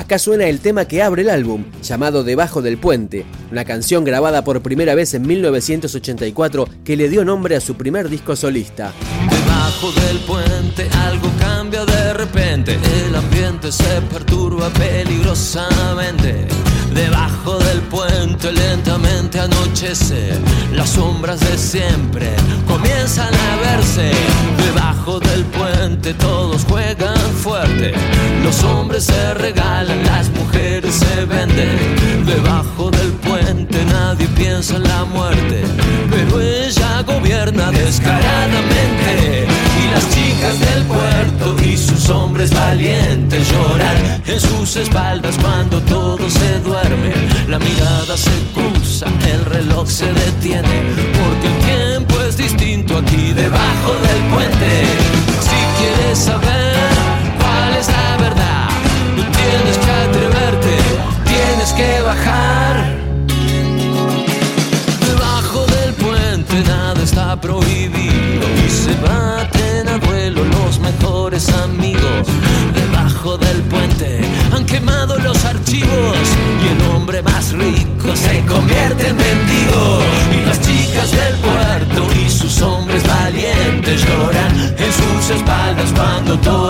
Acá suena el tema que abre el álbum, llamado Debajo del Puente, una canción grabada por primera vez en 1984 que le dio nombre a su primer disco solista. Debajo del puente algo cambia de repente, el ambiente se perturba peligrosamente. Debajo del puente lentamente anochece, las sombras de siempre comienzan a verse. Espaldas cuando todo se duerme la mirada se cruza, el reloj se detiene, porque el tiempo es distinto aquí debajo del puente. Hombre más rico se convierte en mendigo. Y las chicas del puerto y sus hombres valientes lloran en sus espaldas cuando todo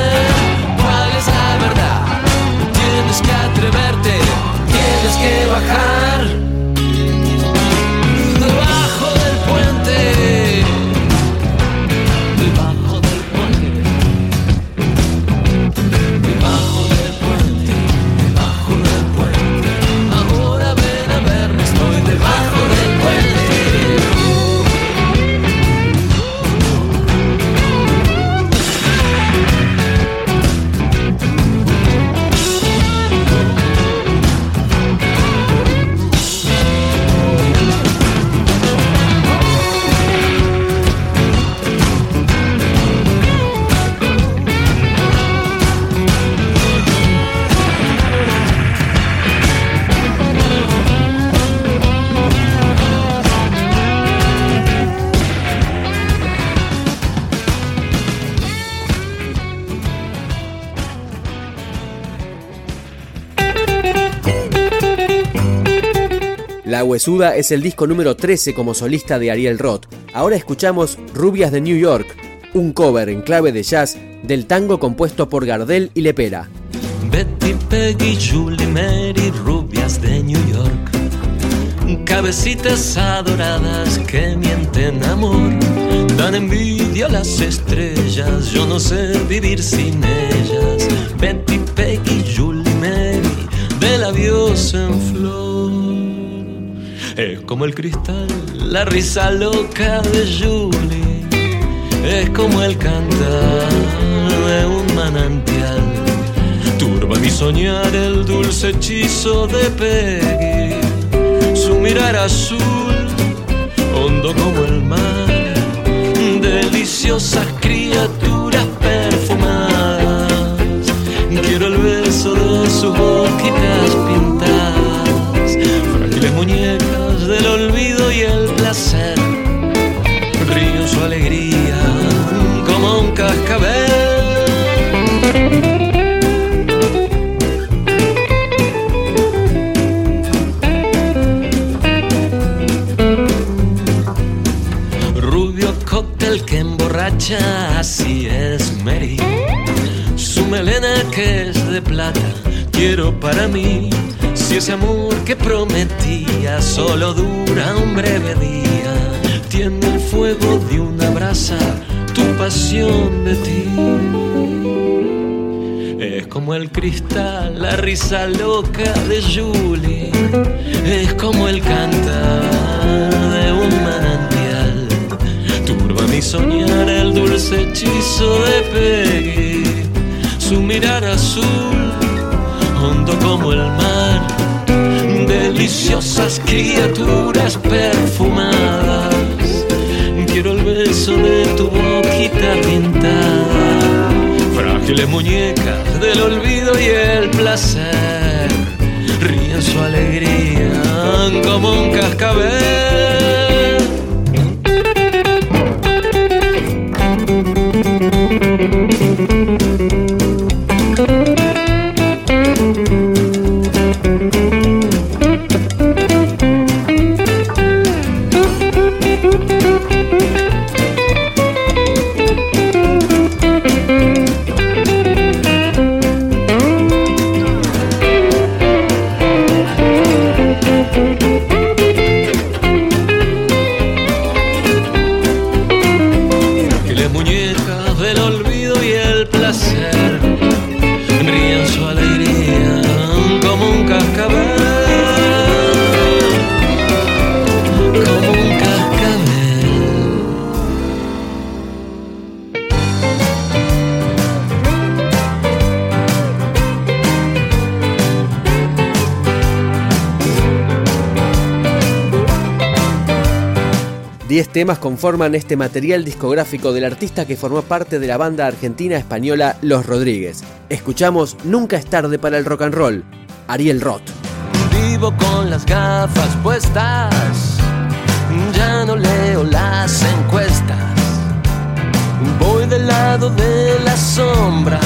Huesuda es el disco número 13 como solista de Ariel Roth. Ahora escuchamos Rubias de New York, un cover en clave de jazz del tango compuesto por Gardel y Lepera. Betty, Peggy, Julie, Mary, rubias de New York. Cabecitas adoradas que mienten amor. Dan envidia a las estrellas, yo no sé vivir sin ellas. Betty, Peggy, Julie, Mary, de la diosa en flor. Es como el cristal, la risa loca de Julie. Es como el cantar de un manantial. Turba mi soñar el dulce hechizo de Peggy. Su mirar azul, hondo como el mar. deliciosas así es Mary. Su melena que es de plata, quiero para mí. Si ese amor que prometía solo dura un breve día, tiene el fuego de una brasa, tu pasión de ti. Es como el cristal, la risa loca de Julie, es como de Peggy, su mirar azul, hondo como el mar, deliciosas criaturas perfumadas. Quiero el beso de tu boquita pintada, frágiles muñecas del olvido y el placer, ríen su alegría como un cascabel. Diez temas conforman este material discográfico del artista que formó parte de la banda argentina española Los Rodríguez. Escuchamos Nunca es tarde para el rock and roll, Ariel Roth. Vivo con las gafas puestas, ya no leo las encuestas. Voy del lado de la sombra,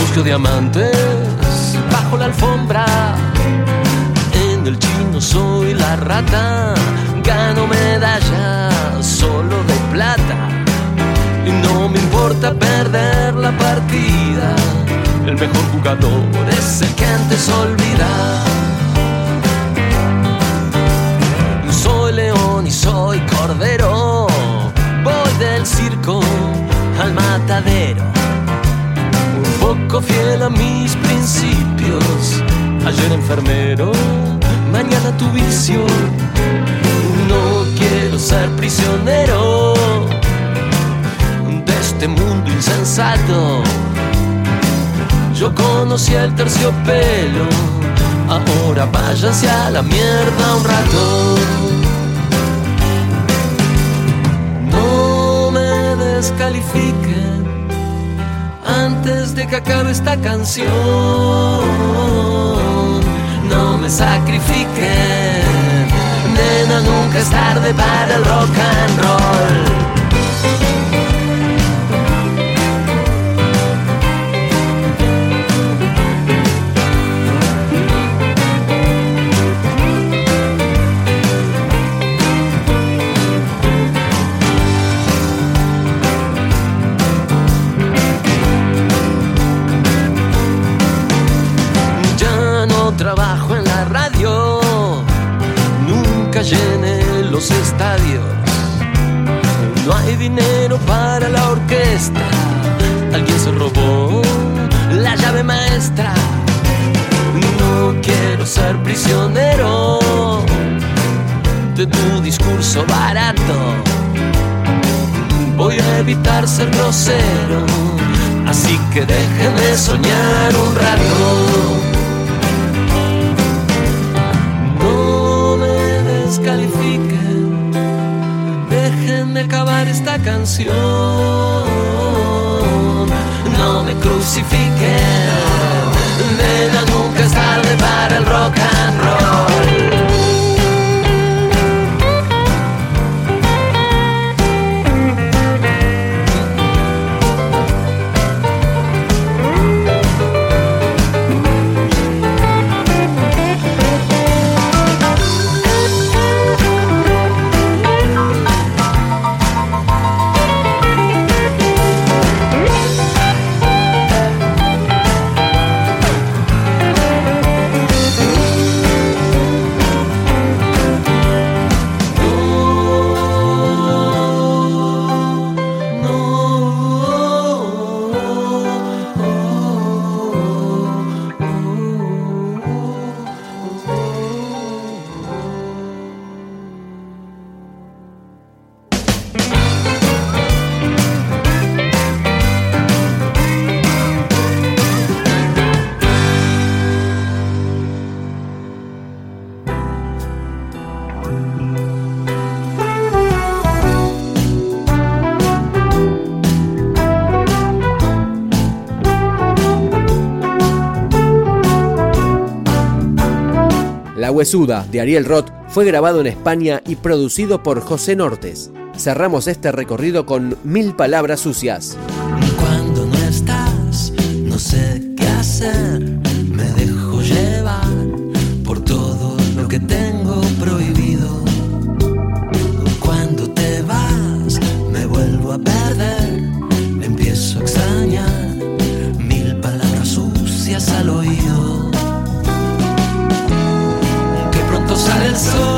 busco diamantes bajo la alfombra. En el chino soy la rata gano medalla solo de plata. Y no me importa perder la partida. El mejor jugador es el que antes olvida. Soy león y soy cordero. Voy del circo al matadero. Un poco fiel a mis principios. Ayer enfermero, mañana tu vicio ser prisionero de este mundo insensato. Yo conocí el terciopelo, ahora váyanse a la mierda un rato. No me descalifiquen antes de que acabe esta canción. No me sacrifiquen nunca es tarde para el rock and roll. discurso barato. Voy a evitar ser grosero, así que dejen de soñar un rato. No me descalifiquen, dejen de acabar esta canción. No me crucifiquen, nena, nunca es tarde para el rock and roll. La Huesuda de Ariel Roth fue grabado en España y producido por José Nortes. Cerramos este recorrido con Mil Palabras Sucias. Cuando no estás, no sé qué hacer. Me So.